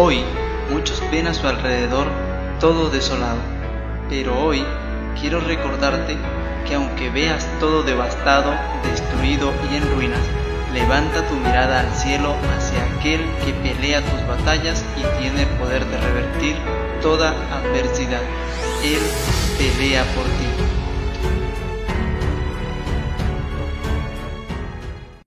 Hoy muchos ven a su alrededor todo desolado, pero hoy quiero recordarte que aunque veas todo devastado, destruido y en ruinas, levanta tu mirada al cielo hacia aquel que pelea tus batallas y tiene el poder de revertir toda adversidad. Él pelea por ti.